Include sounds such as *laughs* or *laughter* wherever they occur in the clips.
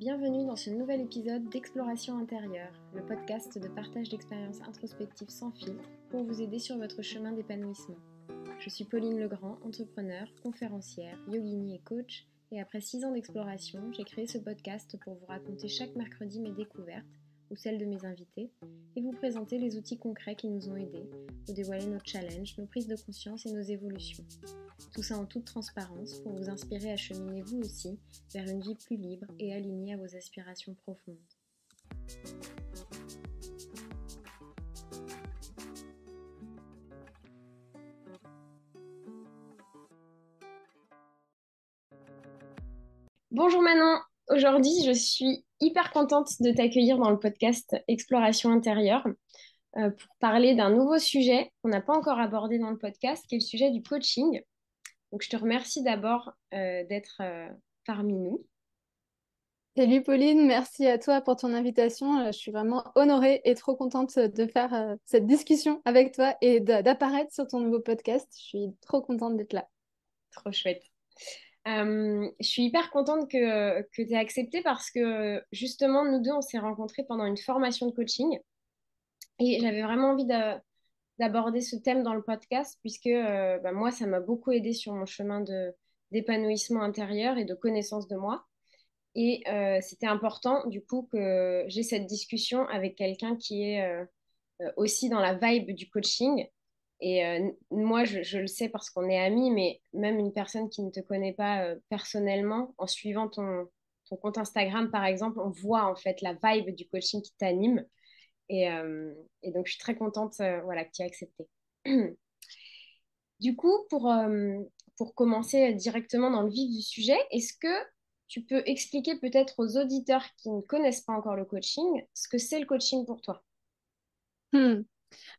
Bienvenue dans ce nouvel épisode d'Exploration intérieure, le podcast de partage d'expériences introspectives sans filtre pour vous aider sur votre chemin d'épanouissement. Je suis Pauline Legrand, entrepreneur, conférencière, yogini et coach, et après six ans d'exploration, j'ai créé ce podcast pour vous raconter chaque mercredi mes découvertes ou celles de mes invités et vous présenter les outils concrets qui nous ont aidés, vous dévoiler nos challenges, nos prises de conscience et nos évolutions. Tout ça en toute transparence pour vous inspirer à cheminer vous aussi vers une vie plus libre et alignée à vos aspirations profondes. Bonjour Manon, aujourd'hui je suis hyper contente de t'accueillir dans le podcast Exploration intérieure euh, pour parler d'un nouveau sujet qu'on n'a pas encore abordé dans le podcast, qui est le sujet du coaching. Donc, je te remercie d'abord euh, d'être euh, parmi nous. Salut Pauline, merci à toi pour ton invitation. Je suis vraiment honorée et trop contente de faire cette discussion avec toi et d'apparaître sur ton nouveau podcast. Je suis trop contente d'être là. Trop chouette. Je suis hyper contente que, tu aies accepté parce que justement, nous deux, on s'est rencontrés pendant une formation de coaching. Et j'avais vraiment envie d'aborder ce thème dans le podcast, puisque euh, bah, moi, ça m'a beaucoup aidé sur mon chemin d'épanouissement intérieur et de connaissance de moi. Et euh, c'était important, du coup, que j'ai cette discussion avec quelqu'un qui est euh, aussi dans la vibe du coaching. Et moi, je, le sais parce qu'on est amis, mais même une personne qui ne te connaît pas personnellement, en suivant ton, ton compte Instagram, par exemple, on voit en fait la vibe du coaching qui t'anime. Euh, et, donc, je suis très contente euh, voilà, que tu aies accepté. du coup, pour, euh, pour commencer directement dans le vif du sujet, est-ce que tu peux expliquer peut-être aux auditeurs qui ne connaissent pas encore le coaching ce que c'est le coaching pour toi? Hmm.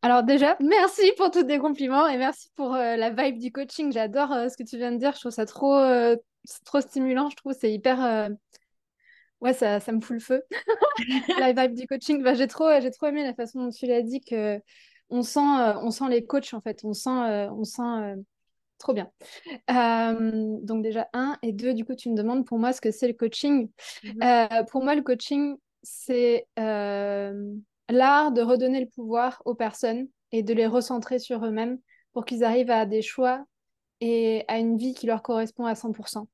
Alors déjà, merci pour tous tes compliments et merci pour la vibe du coaching. J'adore ce que tu viens de dire. Je trouve ça trop, trop stimulant. Je trouve c'est hyper ouais, ça, ça me fout le feu. *laughs* la vibe du coaching, bah, j'ai trop, j'ai trop aimé la façon dont tu l'as dit que on sent, euh, on sent les coachs en fait, on sent, euh, on sent euh, trop bien. donc déjà un et deux, du coup tu me demandes pour moi ce que c'est le coaching. Mhm. pour moi le coaching c'est l'art de redonner le pouvoir aux personnes et de les recentrer sur eux-mêmes pour qu'ils arrivent à des choix et à une vie qui leur correspond à 100%.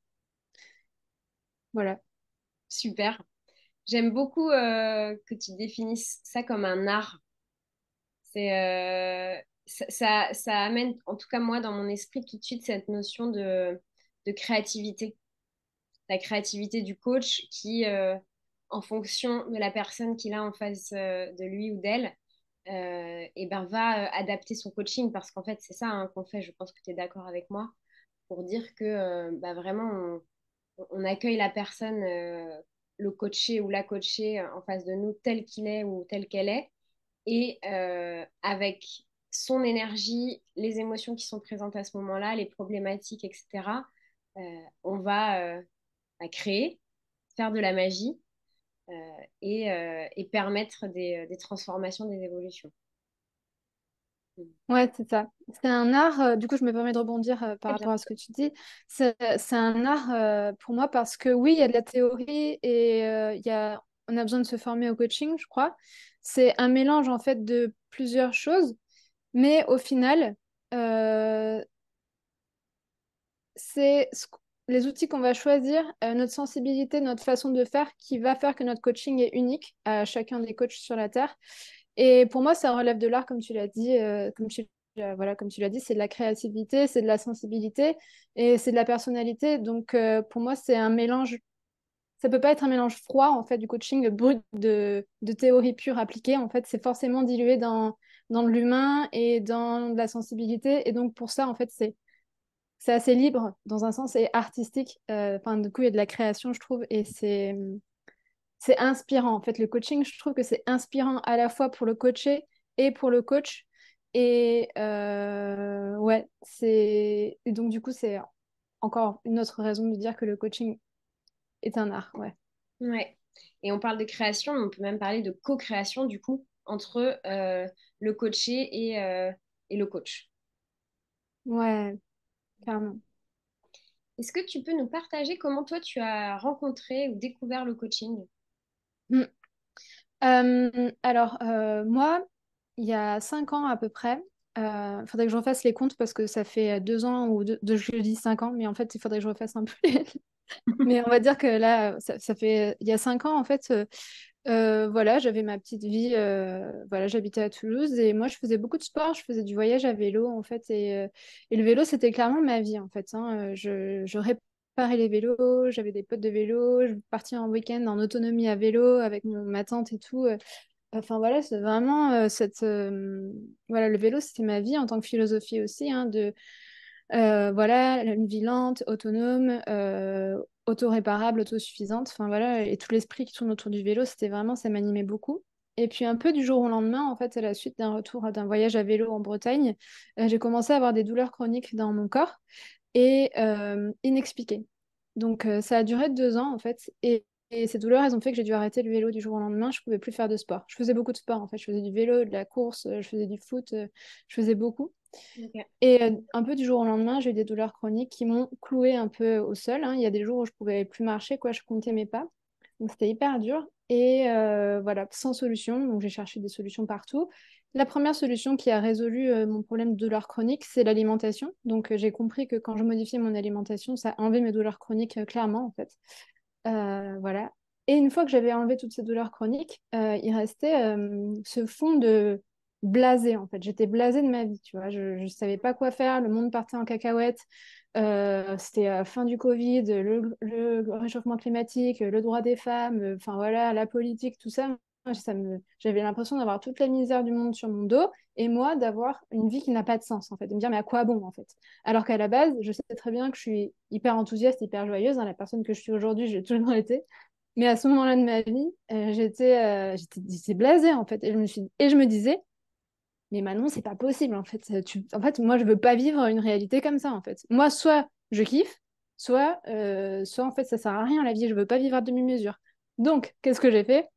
Voilà. Super. J'aime beaucoup euh, que tu définisses ça comme un art. C'est, euh, ça, ça, amène, en tout cas moi, dans mon esprit, tout de suite cette notion de, de créativité. La créativité du coach qui, euh, en fonction de la personne qu'il a en face de lui ou d'elle, et ben, va adapter son coaching parce qu'en fait, c'est ça hein, qu'on fait. Je pense que tu es d'accord avec moi pour dire que bah, vraiment, on, accueille la personne, euh, le coaché ou la coachée euh, en face de nous tel qu'il est ou telle qu'elle est, et euh, avec son énergie, les émotions qui sont présentes à ce moment-là, les problématiques, etc., on va bah, créer, faire de la magie et, permettre des transformations, des évolutions. Ouais, c'est ça. C'est un art, euh, du coup, je me permets de rebondir euh, par rapport à ce que tu dis. C'est un art euh, pour moi parce que oui, il y a de la théorie et il y a, on a besoin de se former au coaching, je crois. C'est un mélange en fait de plusieurs choses, mais au final, c'est les outils qu'on va choisir, notre sensibilité, notre façon de faire qui va faire que notre coaching est unique à chacun des coachs sur la Terre. Et pour moi, ça relève de l'art, comme tu l'as dit, euh, comme tu euh, voilà, comme tu l'as dit, c'est de la créativité, c'est de la sensibilité et c'est de la personnalité. Donc, euh, pour moi, c'est un mélange. Ça peut pas être un mélange froid, en fait, du coaching brut de, de théorie pure appliquée. En fait, c'est forcément dilué dans, dans l'humain et dans la sensibilité. Et donc, pour ça, en fait, c'est c'est assez libre dans un sens et artistique. Enfin, du coup, il y a de la création, je trouve, et c'est c'est inspirant. En fait, le coaching, je trouve que c'est inspirant à la fois pour le coaché et pour le coach. Et euh, ouais, c'est. donc, du coup, c'est encore une autre raison de dire que le coaching est un art. Ouais. Ouais. Et on parle de création, on peut même parler de co-création, du coup, entre euh, le coaché et, euh, et le coach. Ouais, Est-ce que tu peux nous partager comment toi tu as rencontré ou découvert le coaching? Hmm. euh, Alors, euh, moi, il y a cinq ans à peu près, il euh, faudrait que je refasse les comptes parce que ça fait deux ans ou deux, je dis cinq ans, mais en fait, il faudrait que je refasse un peu *laughs* Mais on va dire que là, ça, ça, fait il y a cinq ans, en fait, euh, voilà, j'avais ma petite vie. Euh, voilà, j'habitais à Toulouse et moi, je faisais beaucoup de sport. Je faisais du voyage à vélo, en fait. Et, euh, et le vélo, c'était clairement ma vie, en fait. Hein. Je, je, réparais les vélos, j'avais des potes de vélo, je partais en week-end en autonomie à vélo avec mon, ma tante et tout. Enfin, voilà, c'est vraiment cette. voilà, le vélo, c'était ma vie en tant que philosophie aussi, hein, de. Voilà, une lente, autonome, auto-réparable, autosuffisante. Enfin voilà, et tout l'esprit qui tourne autour du vélo, c'était vraiment, ça m'animait beaucoup. Et puis un peu du jour au lendemain, en fait, à la suite d'un retour d'un voyage à vélo en Bretagne, euh, j'ai commencé à avoir des douleurs chroniques dans mon corps et euh, inexpliquées. Donc euh, ça a duré deux ans en fait. Et, ces douleurs, elles ont fait que j'ai dû arrêter le vélo du jour au lendemain. Je pouvais plus faire de sport. Je faisais beaucoup de sport en fait. Je faisais du vélo, de la course, je faisais du foot, je faisais beaucoup. Et euh, un peu du jour au lendemain, j'ai eu des douleurs chroniques qui m'ont cloué un peu au sol. Hein. Il y a des jours où je pouvais plus marcher, quoi, je comptais mes pas. Donc c'était hyper dur. Et euh, voilà, sans solution. Donc j'ai cherché des solutions partout. La première solution qui a résolu euh, mon problème de douleurs chroniques, c'est l'alimentation. Donc j'ai compris que quand je modifiais mon alimentation, ça enlevait mes douleurs chroniques clairement, en fait. voilà. Et une fois que j'avais enlevé toutes ces douleurs chroniques, il restait ce fond de blasée en fait. J'étais blasée de ma vie, tu vois. Je ne savais pas quoi faire. Le monde partait en cacahuète. Euh, c'était la fin du Covid, le, réchauffement climatique, le droit des femmes, euh, enfin voilà, la politique, tout ça. ça me... J'avais l'impression d'avoir toute la misère du monde sur mon dos et moi d'avoir une vie qui n'a pas de sens en fait, de me dire mais à quoi bon en fait? Alors qu'à la base, je sais très bien que je suis hyper enthousiaste, hyper joyeuse. Hein, la personne que je suis aujourd'hui, j'ai toujours été. Mais à ce moment-là de ma vie, euh, j'étais, j'étais blasée en fait. Et je me, suis... et je me disais, mais Manon, c'est pas possible en fait. En fait, moi, je veux pas vivre une réalité comme ça en fait. Moi, soit je kiffe, soit, euh, soit en fait, ça sert à rien la vie. Je veux pas vivre à demi-mesure. Donc, qu'est-ce que j'ai fait?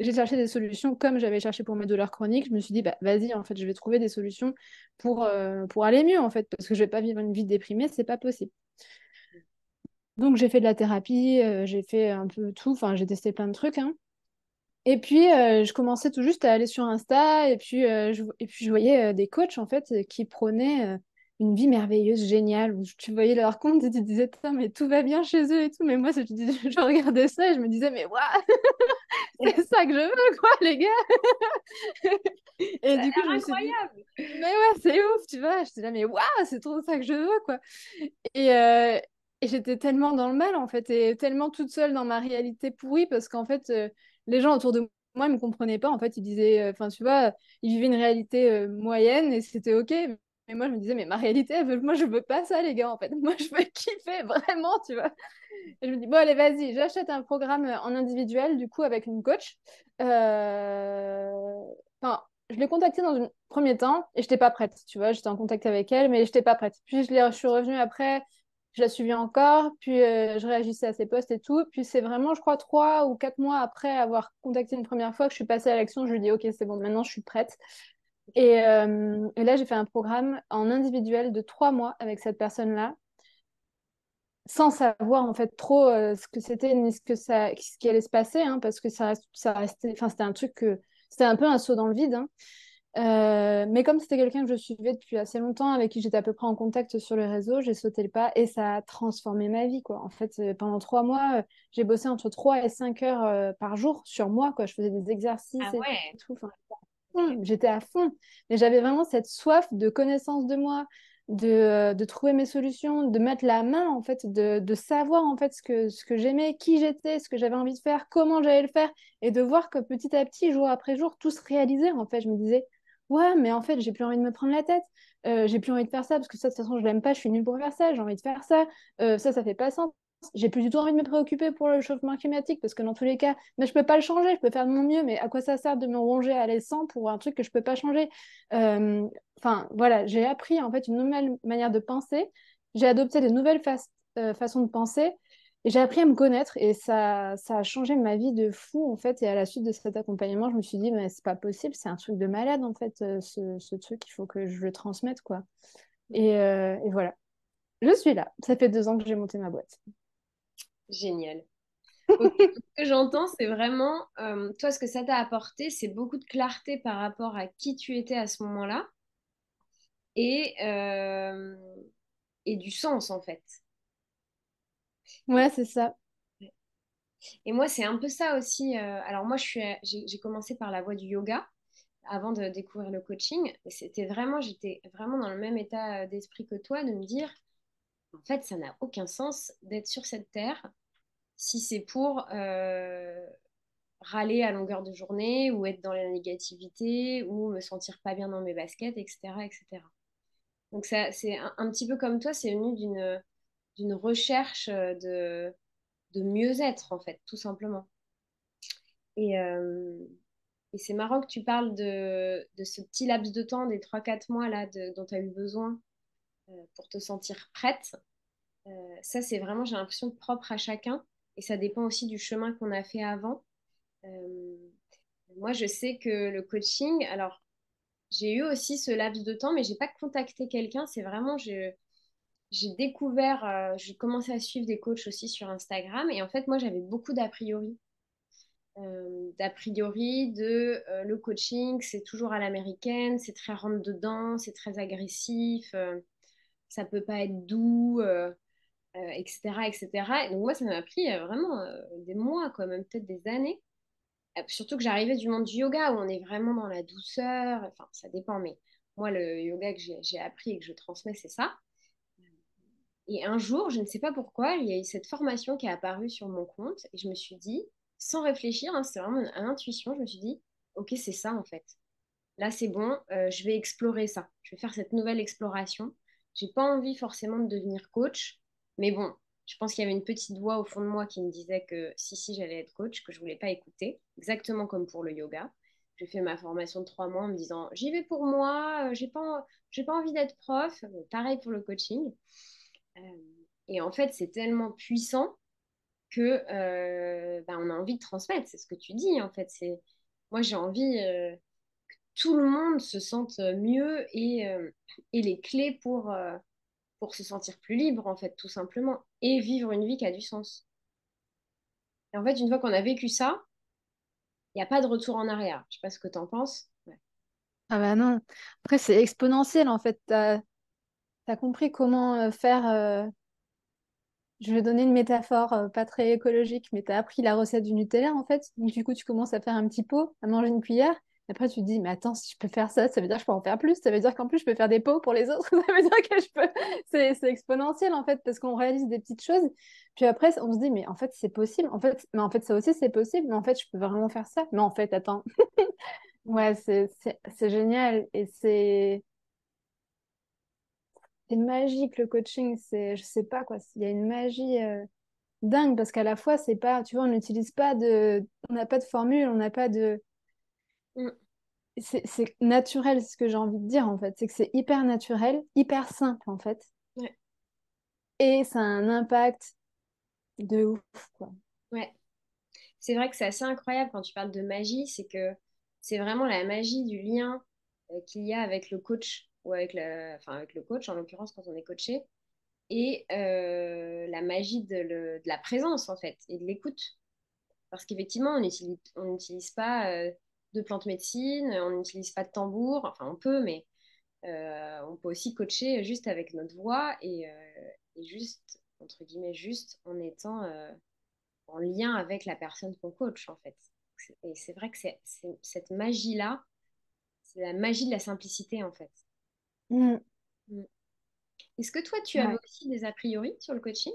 J'ai cherché des solutions comme j'avais cherché pour mes douleurs chroniques. Je me suis dit, bah vas-y, en fait, je vais trouver des solutions pour, euh, aller mieux en fait, parce que je vais pas vivre une vie déprimée, c'est pas possible. Donc, j'ai fait de la thérapie, euh, j'ai fait un peu tout. Enfin, j'ai testé plein de trucs. Hein. Et puis, euh, je commençais tout juste à aller sur Insta et puis, euh, je, et puis je voyais euh, des coachs en fait qui prônaient une vie merveilleuse, géniale, où tu voyais leur compte et tu disais, mais tout va bien chez eux et tout. Mais moi, je, *laughs* je regardais ça et je me disais, mais waouh, *laughs* c'est ça que je veux, quoi, les gars. *laughs* et du coup, je me suis dit, mais ouais, c'est ouf, tu vois. Je disais, mais waouh, c'est trop ça que je veux, quoi. Et, et j'étais tellement dans le mal, en fait, et tellement toute seule dans ma réalité pourrie parce qu'en fait, les gens autour de moi ne me comprenaient pas. En fait, ils disaient, euh, enfin, tu vois, ils vivaient une réalité euh, moyenne et c'était OK. Mais moi, je me disais, mais ma réalité, moi, je veux pas ça, les gars, en fait. *laughs* Moi, je veux kiffer vraiment, tu vois. Je me dis, bon, allez, vas-y, j'achète un programme en individuel, du coup, avec une coach. Euh, je l'ai contactée dans un premier temps et je n'étais pas prête, tu vois. J'étais en contact avec elle, mais je n'étais pas prête. Puis, je suis revenue après je la suivais encore, puis euh, je réagissais à ses posts et tout. Puis c'est vraiment, je crois, trois ou quatre mois après avoir contacté une première fois que je suis passée à l'action. Je lui dis, OK, c'est bon, maintenant je suis prête. Et, euh, là, j'ai fait un programme en individuel de trois mois avec cette personne-là, sans savoir en fait trop euh, ce que c'était ni ce, que qui allait se passer, hein, parce que ça restait, enfin, c'était un truc que c'était un peu un saut dans le vide. Hein. Euh, mais comme c'était quelqu'un que je suivais depuis assez longtemps, avec qui j'étais à peu près en contact sur les réseaux, j'ai sauté le pas et ça a transformé ma vie. Quoi. En fait, euh, pendant trois mois, euh, j'ai bossé entre trois et cinq heures par jour sur moi. Quoi. Je faisais des exercices ah et tout. j'étais à fond. Mais j'avais vraiment cette soif de connaissance de moi, de, de, trouver mes solutions, de mettre la main, en fait, de, de savoir en fait ce que, ce que j'aimais, qui j'étais, ce que j'avais envie de faire, comment j'allais le faire, et de voir que petit à petit, jour après jour, tout se réalisait. En fait, je me disais, ouais, mais en fait, j'ai plus envie de me prendre la tête. Euh, j'ai plus envie de faire ça parce que ça, de toute façon, je l'aime pas, je suis nulle pour faire ça. J'ai envie de faire ça. Euh, ça, ça fait pas sens. J'ai plus du tout envie de me préoccuper pour le chauffement climatique parce que dans tous les cas, mais je peux pas le changer. Je peux faire de mon mieux, mais à quoi ça sert de me ronger à l'essence pour un truc que je peux pas changer? Euh, Enfin, voilà, j'ai appris en fait une nouvelle manière de penser. J'ai adopté de nouvelles façons de penser et j'ai appris à me connaître et ça, ça a changé ma vie de fou en fait. Et à la suite de cet accompagnement, je me suis dit, mais c'est pas possible, c'est un truc de malade en fait, euh, ce, ce, truc, il faut que je le transmette quoi. Et, euh, et voilà. je suis là. Ça fait deux ans que j'ai monté ma boîte. Génial. *laughs* ce que j'entends, c'est vraiment, euh, toi, ce que ça t'a apporté, c'est beaucoup de clarté par rapport à qui tu étais à ce moment-là et, euh, et du sens, en fait. Ouais, c'est ça. Et moi, c'est un peu ça aussi. euh, alors moi, j'ai commencé par la voie du yoga avant de découvrir le coaching. C'était vraiment, j'étais vraiment dans le même état euh, d'esprit que toi, de me dire, en fait, ça n'a aucun sens d'être sur cette terre si c'est pour euh, râler à longueur de journée ou être dans la négativité ou me sentir pas bien dans mes baskets, etc. etc. Donc ça, c'est un petit peu comme toi, c'est venu d'une d'une recherche euh, de, de mieux-être, en fait, tout simplement. Et, euh, et c'est marrant que tu parles de, de ce petit laps de temps, des trois quatre mois là, de- dont tu as eu besoin euh, pour te sentir prête. Ça, c'est vraiment, j'ai l'impression, propre à chacun. Et ça dépend aussi du chemin qu'on a fait avant. Moi, je sais que le coaching, alors, j'ai eu aussi ce laps de temps, mais j'ai pas contacté quelqu'un. C'est vraiment, je, j'ai découvert, euh, j'ai commencé à suivre des coachs aussi sur Instagram. Et en fait, moi, j'avais beaucoup d'a priori. Euh, d'a priori de euh, le coaching, c'est toujours à l'américaine, c'est très rentre-dedans, c'est très agressif, ça peut pas être doux, etc., etc. Et donc moi, ça m'a pris vraiment des mois, quoi, même peut-être des années. Surtout que j'arrivais du monde du yoga où on est vraiment dans la douceur. Enfin, ça dépend, mais moi, le yoga que j'ai appris et que je transmets, c'est ça. Et un jour, je ne sais pas pourquoi, il y a eu cette formation qui est apparue sur mon compte et je me suis dit, sans réfléchir, hein, c'est vraiment une, une intuition, je me suis dit, ok, c'est ça en fait. Là, c'est bon, euh, je vais explorer ça. Je vais faire cette nouvelle exploration. J'ai pas envie forcément de devenir coach, mais bon, je pense qu'il y avait une petite voix au fond de moi qui me disait que si, si, j'allais être coach, que je voulais pas écouter, exactement comme pour le yoga. J'ai fait ma formation de trois mois en me disant, j'y vais pour moi, euh, j'ai pas, j'ai pas envie d'être prof. Pareil pour le coaching. Euh, et en fait, c'est tellement puissant que euh, bah, on a envie de transmettre. C'est ce que tu dis, en fait. C'est moi, j'ai envie euh, que tout le monde se sente mieux et, et les clés pour, pour se sentir plus libre, en fait, tout simplement, et vivre une vie qui a du sens. Et en fait, une fois qu'on a vécu ça, il n'y a pas de retour en arrière. Je sais pas ce que tu en penses. Ah bah non. Après, c'est exponentiel en fait. T'as compris comment euh, faire. euh, Je vais donner une métaphore euh, pas très écologique, mais t'as appris la recette du Nutella en fait. Donc du coup, tu commences à faire un petit pot, à manger une cuillère. Après, tu te dis, mais attends, si je peux faire ça, ça veut dire que je peux en faire plus. Ça veut dire qu'en plus, je peux faire des pots pour les autres. *laughs* Ça veut dire que je peux. C'est, c'est exponentiel en fait, parce qu'on réalise des petites choses. Puis après, on se dit, mais en fait, c'est possible. En fait, mais en fait, ça aussi, c'est possible. Mais en fait, je peux vraiment faire ça. Mais en fait, attends. *laughs* Ouais, c'est c'est- c'est génial et c'est c'est magique le coaching. C'est, je sais pas quoi, il y a une magie euh, dingue parce qu'à la fois, c'est pas, tu vois, on n'utilise pas de, on n'a pas de formule, on n'a pas de, Mm. c'est c'est naturel, c'est ce que j'ai envie de dire en fait. C'est que c'est hyper naturel, hyper simple en fait Ouais. et ça a un impact de ouf quoi. Ouais. C'est vrai que c'est assez incroyable quand tu parles de magie, c'est que c'est vraiment la magie du lien euh, qu'il y a avec le coach ou avec enfin avec le coach en l'occurrence quand on est coaché et euh, la magie de, le- de la présence en fait et de l'écoute. Parce qu'effectivement, on n'utilise on pas euh, de plantes médecine, on n'utilise pas de tambour, enfin on peut, mais euh, on peut aussi coacher juste avec notre voix et, et juste, entre guillemets, juste en étant en lien avec la personne qu'on coach, en fait. Et c'est vrai que c'est- cette magie-là, c'est la magie de la simplicité, en fait. Mm. Mm. Est-ce que toi, tu avais Ouais. aussi des a priori sur le coaching?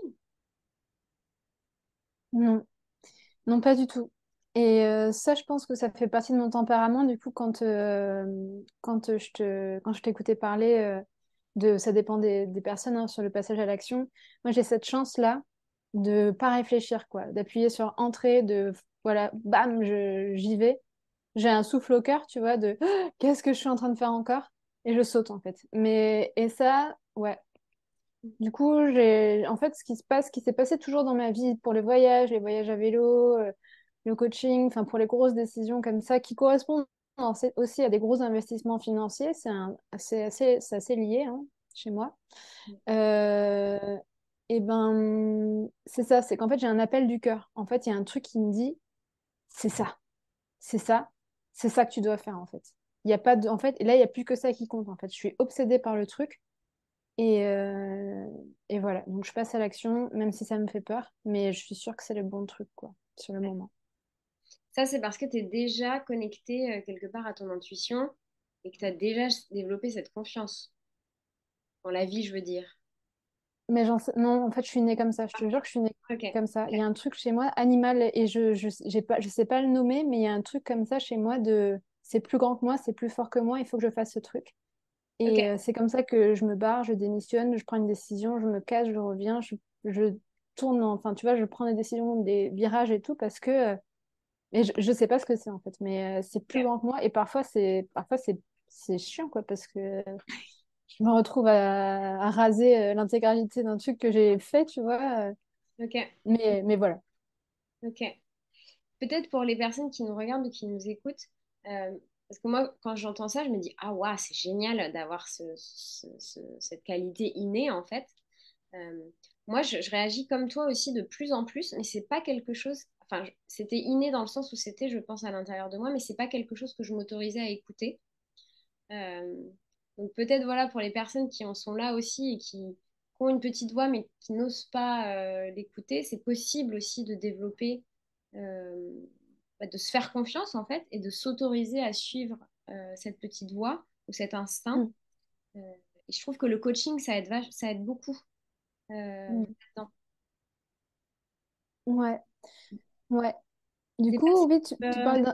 Non. Non, pas du tout. Et euh, ça, je pense que ça fait partie de mon tempérament. Du coup, quand, euh, quand je te, quand je t'écoutais parler euh, de, ça dépend des, des personnes hein, sur le passage à l'action. Moi, j'ai cette chance-là de pas réfléchir, quoi, d'appuyer sur entrée, de voilà, bam, je, j'y vais. J'ai un souffle au cœur, tu vois, de *gasps* qu'est-ce que je suis en train de faire encore? Et je saute en fait. Mais et ça, ouais, du coup, j'ai, en fait, ce qui se passe, ce qui s'est passé toujours dans ma vie pour les voyages, les voyages à vélo, euh, le coaching, enfin, pour les grosses décisions comme ça, qui correspondent aussi à des gros investissements financiers, c'est un- c'est assez, c'est assez lié, hein. chez moi. Euh, et ben, c'est ça, c'est qu'en fait, j'ai un appel du cœur. En fait, il y a un truc qui me dit, c'est ça, c'est ça, c'est ça que tu dois faire, en fait. Il y a pas de... En fait, là, il n'y a plus que ça qui compte, en fait. Je suis obsédée par le truc. Et, euh, et voilà, donc je passe à l'action, même si ça me fait peur, mais je suis sûre que c'est le bon truc, quoi, sur le moment. Ça, c'est parce que tu es déjà connecté euh, quelque part à ton intuition et que tu as déjà développé cette confiance dans la vie, je veux dire. Mais sais... non, en fait, je suis née comme ça. Je te jure que je suis née comme ça. Il y a un truc chez moi, animal, et je je, pas, je sais pas le nommer, mais il y a un truc comme ça chez moi de c'est plus grand que moi, c'est plus fort que moi, il faut que je fasse ce truc. Et euh, c'est comme ça que je me barre, je démissionne, je prends une décision, je me casse, je reviens, je, je tourne, enfin, tu vois, je prends des décisions, des virages et tout, parce que. Euh, et je, je sais pas ce que c'est en fait, mais euh, c'est plus grand que moi. Et parfois, c'est parfois c'est chiant, quoi, parce que je me retrouve à, raser euh, l'intégralité d'un truc que j'ai fait, tu vois. Ok. Mais, mais voilà. Ok. Peut-être pour les personnes qui nous regardent ou qui nous écoutent, euh, parce que moi, quand j'entends ça, je me dis, ah ouais, c'est génial d'avoir ce, cette qualité innée, en fait. Euh, moi, je, réagis comme toi aussi de plus en plus, mais c'est pas quelque chose. Enfin, c'était inné dans le sens où c'était, je pense, à l'intérieur de moi, mais c'est pas quelque chose que je m'autorisais à écouter. Euh, donc peut-être voilà pour les personnes qui en sont là aussi et qui, ont une petite voix mais qui n'osent pas euh, l'écouter, c'est possible aussi de développer, euh, de se faire confiance en fait et de s'autoriser à suivre euh, cette petite voix ou cet instinct. Mm. et je trouve que le coaching, ça aide, ça aide beaucoup. Mm. Ouais, ouais. Du coup, oui, tu, tu parles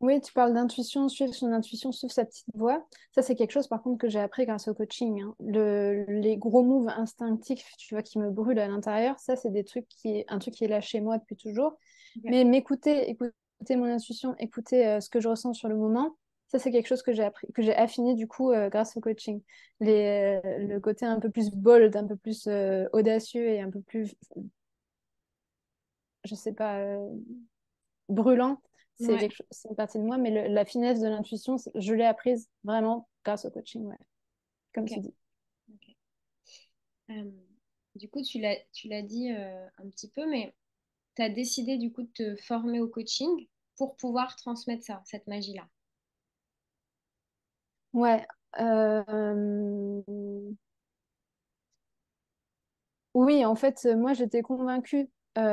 oui, tu parles d'intuition, suivre son intuition, suivre sa petite voix. Ça, c'est quelque chose, par contre, que j'ai appris grâce au coaching. Hein. Le, les gros moves instinctifs, tu vois, qui me brûlent à l'intérieur, ça, c'est des trucs qui, un truc qui est là chez moi depuis toujours. Mais m'écouter, écouter mon intuition, écouter euh, ce que je ressens sur le moment, ça, c'est quelque chose que j'ai appris, que j'ai affiné du coup euh, grâce au coaching. Les, euh, le côté un peu plus bold, un peu plus audacieux et un peu plus, je sais pas, brûlant c'est une partie de moi, mais la finesse de l'intuition, je l'ai apprise vraiment grâce au coaching, ouais. comme tu dis. Euh, du coup, tu l'as dit euh, un petit peu, mais tu as décidé du coup de te former au coaching pour pouvoir transmettre ça, cette magie-là? Ouais. Euh, oui, en fait, moi, j'étais convaincue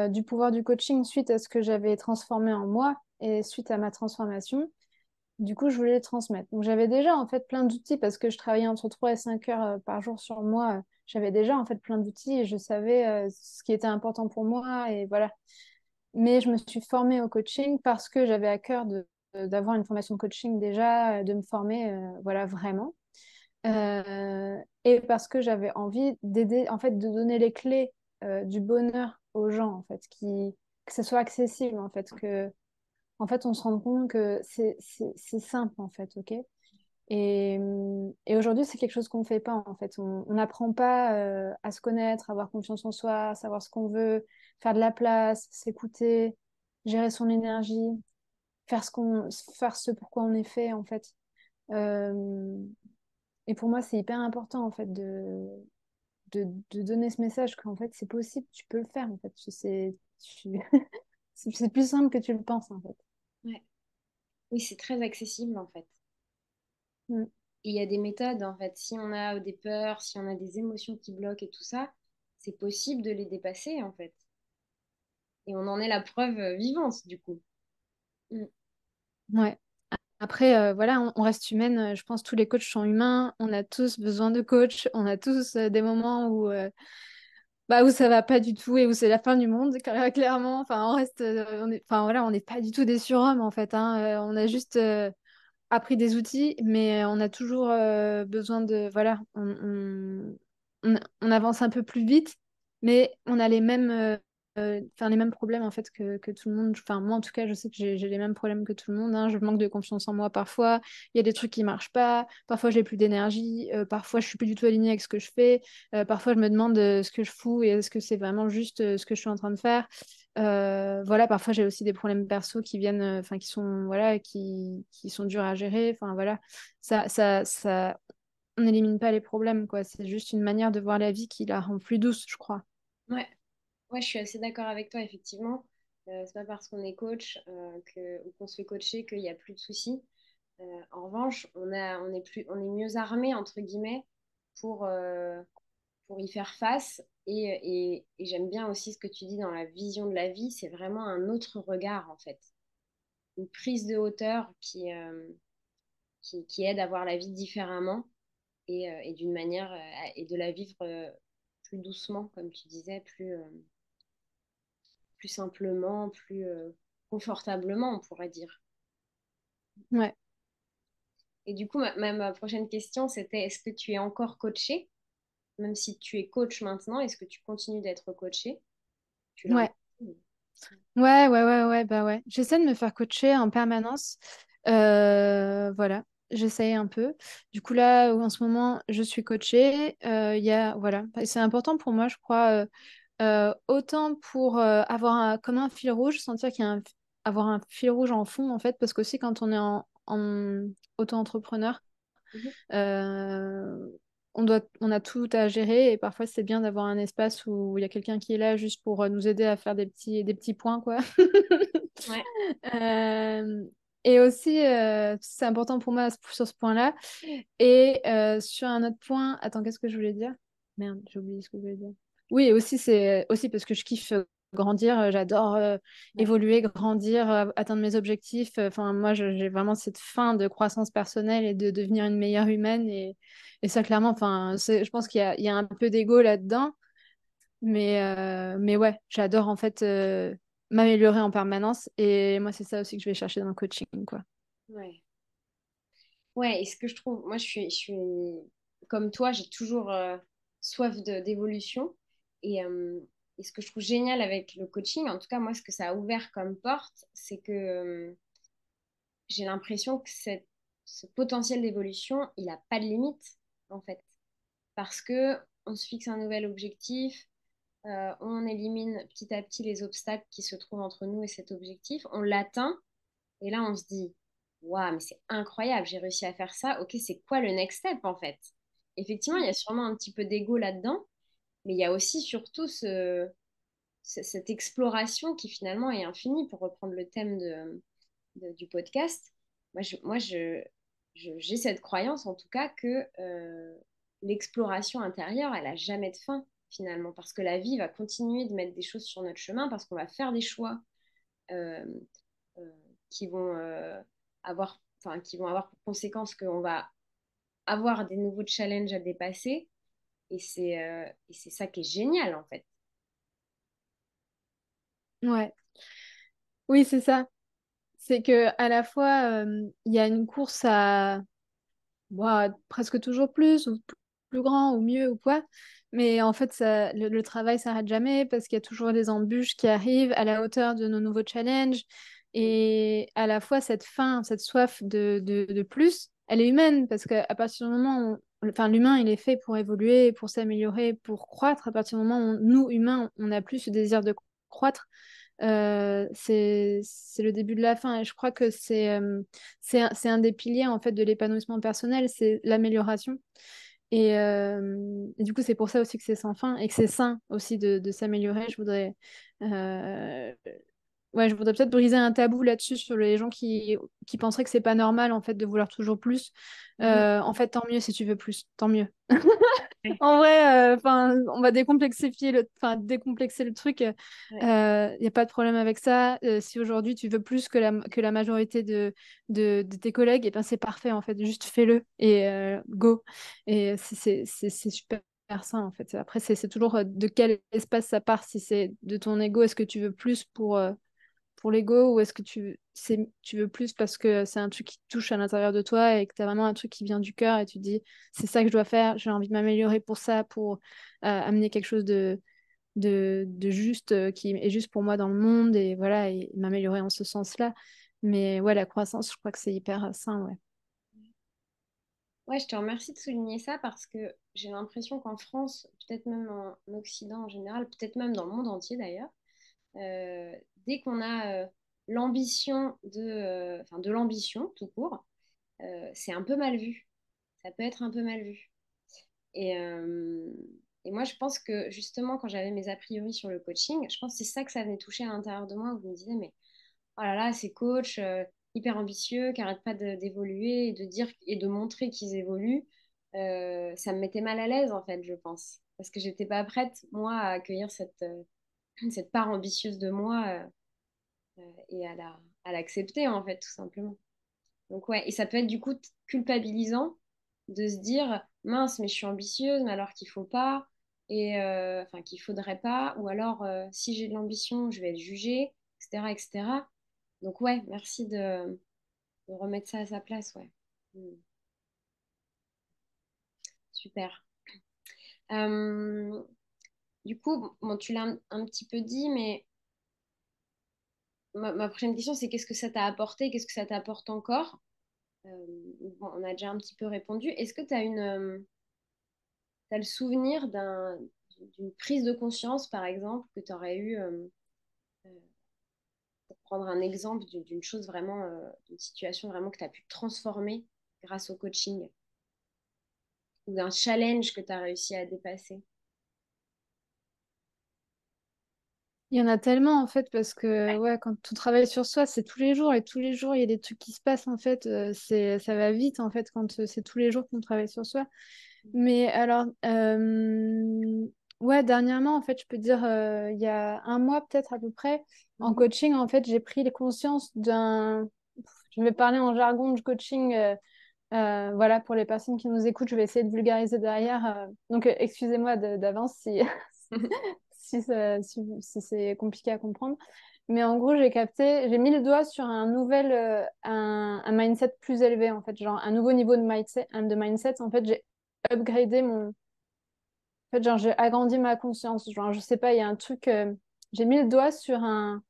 du pouvoir du coaching suite à ce que j'avais transformé en moi et suite à ma transformation, du coup, je voulais les transmettre. Donc, j'avais déjà en fait plein d'outils parce que je travaillais entre 3 et 5 heures euh, par jour sur moi. J'avais déjà en fait plein d'outils et je savais euh, ce qui était important pour moi et voilà. Mais je me suis formée au coaching parce que j'avais à cœur d'avoir une formation coaching déjà, euh, de me former voilà vraiment. et parce que j'avais envie d'aider, en fait, de donner les clés du bonheur aux gens, en fait, que ce soit accessible, en fait, que en fait, on se rend compte que c'est simple, en fait, ok? Et, et aujourd'hui, c'est quelque chose qu'on ne fait pas, en fait. On n'apprend pas euh, à se connaître, avoir confiance en soi, savoir ce qu'on veut, faire de la place, s'écouter, gérer son énergie, faire ce, qu'on, faire pourquoi on est fait, en fait. Euh, et pour moi, c'est hyper important, en fait, de, de, donner ce message qu'en fait, c'est possible, tu peux le faire, en fait. C'est, *laughs* c'est plus simple que tu le penses, en fait. Oui, c'est très accessible en fait. Mm. Il y a des méthodes en fait. Si on a des peurs, si on a des émotions qui bloquent et tout ça, c'est possible de les dépasser en fait. Et on en est la preuve euh, vivante du coup. Mm. Ouais. Après, euh, voilà, on, reste humaine. Je pense que tous les coachs sont humains. On a tous besoin de coach. On a tous euh, des moments où bah, où ça va pas du tout et où c'est la fin du monde, *laughs* clairement. Enfin, on reste, euh, on est, enfin voilà, on n'est pas du tout des surhommes en fait. Hein. Euh, on a juste euh, appris des outils, mais on a toujours besoin de, voilà, on, on, avance un peu plus vite, mais on a les mêmes enfin les mêmes problèmes en fait que, que, tout le monde. Enfin moi en tout cas je sais que j'ai les mêmes problèmes que tout le monde. Hein. Je manque de confiance en moi parfois. Il y a des trucs qui marchent pas. Parfois j'ai plus d'énergie. Euh, parfois je suis plus du tout alignée avec ce que je fais. Euh, parfois je me demande ce que je fous et est-ce que c'est vraiment juste ce que je suis en train de faire? voilà parfois j'ai aussi des problèmes perso qui viennent, enfin qui sont voilà qui, qui sont durs à gérer. Enfin voilà ça ça ça on n'élimine pas les problèmes, quoi. C'est juste une manière de voir la vie qui la rend plus douce, je crois. Ouais, ouais, je suis assez d'accord avec toi, effectivement. Euh, c'est pas parce qu'on est coach euh, que, ou qu'on se fait coacher qu'il n'y a plus de soucis. Euh, en revanche, on, a, on, est plus, on est mieux armé, entre guillemets, pour, euh, pour y faire face. Et, et, j'aime bien aussi ce que tu dis dans la vision de la vie, c'est vraiment un autre regard, en fait. Une prise de hauteur qui, qui, qui aide à voir la vie différemment et, et d'une manière, et de la vivre plus doucement, comme tu disais, plus, plus simplement, plus euh, confortablement, on pourrait dire. Ouais. Et du coup, ma, ma- ma prochaine question, c'était est-ce que tu es encore coaché? Même si tu es coach maintenant, est-ce que tu continues d'être coaché? Ouais. Ouais, ouais, ouais, ouais, bah ouais. J'essaie de me faire coacher en permanence. Euh, voilà, j'essaye un peu. Du coup, là, en ce moment, je suis coachée. Euh, Il y a, voilà, c'est important pour moi, je crois, euh, euh, autant pour euh, avoir un, comme un fil rouge, sentir qu'il y a un, avoir un fil rouge en fond, en fait, parce qu'aussi quand on est en, en auto-entrepreneur, Mhm. euh, on doit, on a tout à gérer et parfois c'est bien d'avoir un espace où il y a quelqu'un qui est là juste pour nous aider à faire des petits, des petits points, quoi. Ouais, *laughs* et aussi, euh, c'est important pour moi sur ce point-là. Et euh, sur un autre point, attends, qu'est-ce que je voulais dire? Merde, j'ai oublié ce que je voulais dire. Oui, et aussi, c'est aussi parce que je kiffe grandir, j'adore euh, évoluer, grandir, euh, atteindre mes objectifs. Enfin, moi, j'ai vraiment cette faim de croissance personnelle et de devenir une meilleure humaine. Et, et ça, clairement, enfin, je pense qu'il y a, il y a un peu d'ego là-dedans. Mais, euh, mais ouais, j'adore en fait m'améliorer en permanence. Et moi, c'est ça aussi que je vais chercher dans le coaching, quoi. ouais. Ouais, et ce que je trouve, moi je suis, je suis comme toi, j'ai toujours soif d'évolution. Et, euh, et ce que je trouve génial avec le coaching, en tout cas moi ce que ça a ouvert comme porte, c'est que euh, j'ai l'impression que ce potentiel d'évolution, il n'a pas de limite en fait. Parce que on se fixe un nouvel objectif, euh, on élimine petit à petit les obstacles qui se trouvent entre nous et cet objectif, on l'atteint, et là on se dit, waouh, mais c'est incroyable, j'ai réussi à faire ça, ok, c'est quoi le next step en fait? Effectivement, il y a sûrement un petit peu d'ego là-dedans, mais il y a aussi surtout ce, ce- cette exploration qui finalement est infinie, pour reprendre le thème de, du podcast. Moi, moi je, j'ai cette croyance en tout cas que euh, l'exploration intérieure, elle a jamais de fin finalement, parce que la vie va continuer de mettre des choses sur notre chemin, parce qu'on va faire des choix euh, euh, qui vont avoir, qui vont avoir pour conséquence qu'on va avoir des nouveaux challenges à dépasser. Et c'est euh, et c'est ça qui est génial en fait. Ouais. Oui, c'est ça. C'est que à la fois, il y a une course à presque toujours plus, ou plus grand, ou mieux, ou quoi. Mais en fait, le, le travail s'arrête jamais parce qu'il y a toujours des embûches qui arrivent à la hauteur de nos nouveaux challenges. Et à la fois, cette faim, cette soif de, de, de plus, elle est humaine parce qu'à partir du moment où, enfin, l'humain, il est fait pour évoluer, pour s'améliorer, pour croître. À partir du moment où nous, humains, on n'a plus ce désir de croître, euh, c'est, le début de la fin. Et je crois que c'est euh, un, des piliers en fait de l'épanouissement personnel, c'est l'amélioration. Et, euh, et du coup, c'est pour ça aussi que c'est sans fin et que c'est sain aussi de, de s'améliorer. Je voudrais, ouais, je voudrais peut-être briser un tabou là-dessus sur les gens qui, qui penseraient que c'est pas normal en fait de vouloir toujours plus. Mhm. Euh, en fait, tant mieux si tu veux plus, tant mieux. *laughs* En vrai, enfin, on va décomplexifier le, enfin, décomplexer le truc. Il ouais, n'y a pas de problème avec ça. Euh, si aujourd'hui tu veux plus que la, que la majorité de, de, de tes collègues, et ben c'est parfait en fait. Juste fais-le et euh, go. Et c'est super sain en fait. Après, c'est toujours euh, de quel espace ça part. Si c'est de ton ego, est-ce que tu veux plus pour, euh, pour l'ego ou est-ce que tu, tu veux plus parce que c'est un truc qui touche à l'intérieur de toi et que tu as vraiment un truc qui vient du cœur et tu te dis c'est ça que je dois faire, j'ai envie de m'améliorer pour ça, pour euh, amener quelque chose de, juste euh, qui est juste pour moi dans le monde et voilà, et m'améliorer en ce sens-là. Mais ouais, la croissance, je crois que c'est hyper euh, sain, ouais. Ouais, je te remercie de souligner ça parce que j'ai l'impression qu'en France, peut-être même en Occident en général, peut-être même dans le monde entier d'ailleurs, dès qu'on a euh, l'ambition de, euh, enfin, de l'ambition tout court, euh, c'est un peu mal vu. ça peut être un peu mal vu. Et, euh, moi, je pense que justement, quand j'avais mes a priori sur le coaching, je pense que c'est ça que ça venait toucher à l'intérieur de moi, où je me disais, mais oh là là, ces coachs euh, hyper ambitieux, qui n'arrêtent pas d'évoluer et de dire et de montrer qu'ils évoluent, euh, ça me mettait mal à l'aise, en fait, je pense. Parce que j'étais pas prête, moi, à accueillir cette, *clears throat* cette part ambitieuse de moi et à la, à l'accepter, en fait, tout simplement. Donc, ouais, et ça peut être du coup culpabilisant de se dire, mince, mais je suis ambitieuse, mais alors qu'il faut pas, et euh, enfin qu'il faudrait pas, ou alors euh, si j'ai de l'ambition, je vais être jugée, etc., etc. Donc, ouais, merci de, remettre ça à sa place, ouais. Hmm. Super. *clears throat* Euh, du coup, tu l'as un, petit peu dit, mais ma, prochaine question, c'est qu'est-ce que ça t'a apporté, qu'est-ce que ça t'apporte encore? Euh, On a déjà un petit peu répondu. Est-ce que tu as une, euh, le souvenir d'un, d'une prise de conscience, par exemple, que tu aurais eu, euh, pour prendre un exemple d'une chose vraiment, d'une situation vraiment que tu as pu transformer grâce au coaching? Ou d'un challenge que tu as réussi à dépasser? Il y en a tellement en fait parce que ouais, quand on travaille sur soi, c'est tous les jours et tous les jours il y a des trucs qui se passent en fait. Euh, c'est ça va vite en fait quand euh, c'est tous les jours qu'on travaille sur soi. Mais alors euh, ouais, dernièrement en fait, je peux dire il y a un mois peut-être à peu près en mhm. coaching en fait, j'ai pris conscience d'un. Je vais parler en jargon de coaching. voilà, pour les personnes qui nous écoutent, je vais essayer de vulgariser derrière. donc, excusez-moi d'avance si, *laughs* *laughs* si, c'est compliqué à comprendre. Mais en gros, j'ai capté, j'ai mis le doigt sur un nouvel, euh, un, mindset plus élevé, en fait, genre un nouveau niveau de mindset. De mindset. En fait, j'ai upgradé mon. En fait, genre, j'ai agrandi ma conscience. Genre, je sais pas, il y a un truc. Euh, j'ai mis le doigt sur un.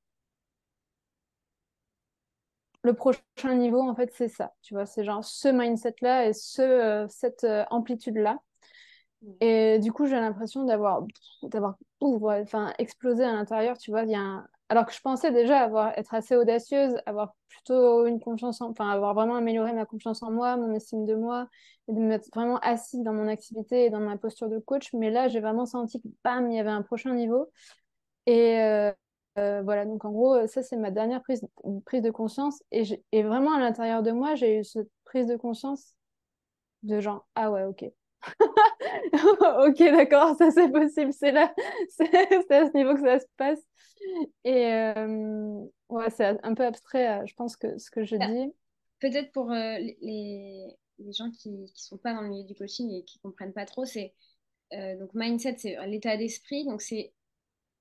Le prochain niveau, en fait, c'est ça. Tu vois, c'est genre ce mindset-là et ce, euh, cette amplitude-là. Et du coup, j'ai l'impression d'avoir d'avoir enfin explosé à l'intérieur, tu vois, y a alors que je pensais déjà avoir être assez audacieuse, avoir plutôt une confiance en enfin avoir vraiment amélioré ma confiance en moi, mon estime de moi et de me mettre vraiment assise dans mon activité et dans ma posture de coach, mais là, j'ai vraiment senti que bam, il y avait un prochain niveau. Et euh, euh, voilà, donc en gros, ça c'est ma dernière prise, prise de conscience et, et vraiment à l'intérieur de moi, j'ai eu cette prise de conscience de genre ah ouais, OK. *laughs* ok, d'accord, ça c'est possible, c'est là, *laughs* c'est à ce niveau que ça se passe. Et euh, ouais, c'est un peu abstrait, euh, je pense, que ce que je bah, dis. Peut-être pour euh, les, les, gens qui ne sont pas dans le milieu du coaching et qui ne comprennent pas trop, c'est donc mindset, c'est l'état d'esprit. Donc c'est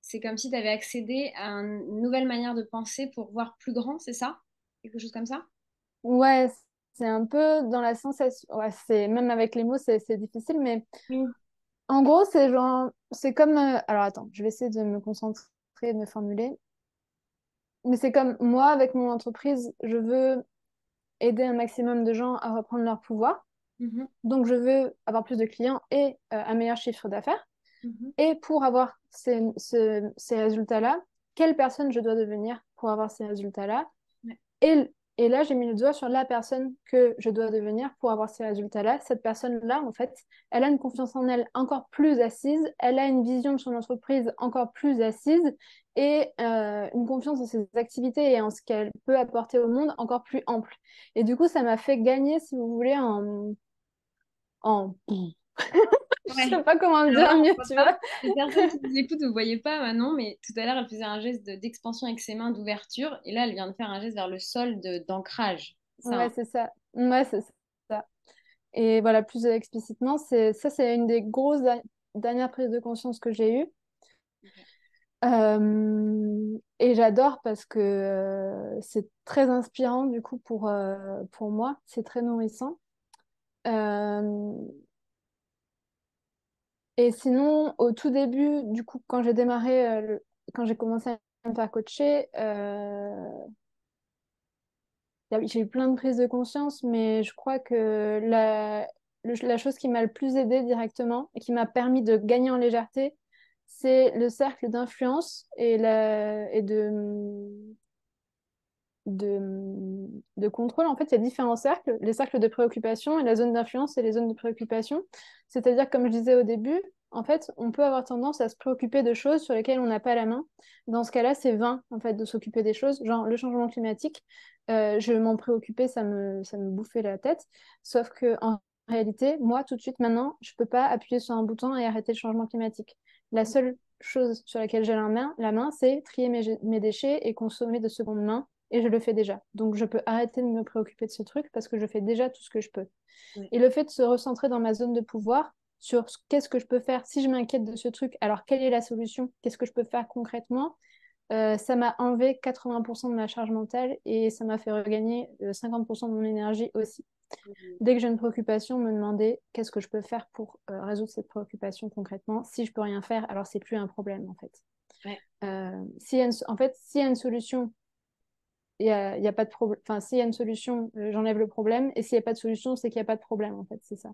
c'est comme si tu avais accédé à une nouvelle manière de penser pour voir plus grand, c'est ça? Quelque chose comme ça? Ouais, c'est un peu dans la sensation. Ouais, c'est même avec les mots, c'est difficile, mais en gros, c'est genre, c'est comme. Euh, alors attends, je vais essayer de me concentrer, de me formuler. Mais c'est comme moi, avec mon entreprise, je veux aider un maximum de gens à reprendre leur pouvoir. Mm-hmm. Donc, je veux avoir plus de clients et euh, un meilleur chiffre d'affaires. Mm-hmm. Et pour avoir ces, ces résultats-là, quelle personne je dois devenir pour avoir ces résultats-là? Et et là, j'ai mis le doigt sur la personne que je dois devenir pour avoir ces résultats-là. Cette personne-là, en fait, elle a une confiance en elle encore plus assise, elle a une vision de son entreprise encore plus assise et euh, une confiance en ses activités et en ce qu'elle peut apporter au monde encore plus ample. Et du coup, ça m'a fait gagner, si vous voulez, en... en... Je ne sais pas comment dire mieux, tu vois. Les personnes qui nous écoutent, vous voyez pas maintenant, mais tout à l'heure, elle faisait un geste d'expansion avec ses mains d'ouverture. Et là, elle vient de faire un geste vers le sol d'ancrage. ouais, hein c'est ça. Ouais, c'est ça. Et voilà, plus explicitement, ça, c'est une des grosses dernières prises de conscience que j'ai eues. Euh, et j'adore parce que euh, c'est très inspirant du coup pour, euh, pour moi, c'est très nourrissant. Et sinon, au tout début, du coup, quand j'ai démarré, euh, quand j'ai commencé à me faire coacher, euh, j'ai eu plein de prises de conscience, mais je crois que la, la chose qui m'a le plus aidé directement et qui m'a permis de gagner en légèreté, c'est le cercle d'influence et, la, et de, de, de contrôle, en fait, il y a différents cercles, les cercles de préoccupation et la zone d'influence et les zones de préoccupation. C'est-à-dire, comme je disais au début, en fait, on peut avoir tendance à se préoccuper de choses sur lesquelles on n'a pas la main. Dans ce cas-là, c'est vain, en fait, de s'occuper des choses. Genre, le changement climatique, euh, je m'en préoccupais, ça me, ça me bouffait la tête. Sauf que en réalité, moi, tout de suite, maintenant, je ne peux pas appuyer sur un bouton et arrêter le changement climatique. La seule chose sur laquelle j'ai la main, la main c'est trier mes, mes, déchets et consommer de seconde main. Et je le fais déjà. Donc, je peux arrêter de me préoccuper de ce truc parce que je fais déjà tout ce que je peux. Et le fait de se recentrer dans ma zone de pouvoir sur qu'est-ce que je peux faire si je m'inquiète de ce truc, alors quelle est la solution, qu'est-ce que je peux faire concrètement, euh, ça m'a enlevé 80% de ma charge mentale et ça m'a fait regagner 50% euh, de mon énergie aussi. Dès que j'ai une préoccupation, me demander qu'est-ce que je peux faire pour euh, résoudre cette préoccupation concrètement. Si je peux rien faire, alors c'est plus un problème en fait. si en fait, s'il y a une solution, il y a, pas de problème. Enfin, s'il y a une solution, j'enlève le problème. Et s'il n'y a pas de solution, c'est qu'il n'y a pas de problème en fait. C'est ça.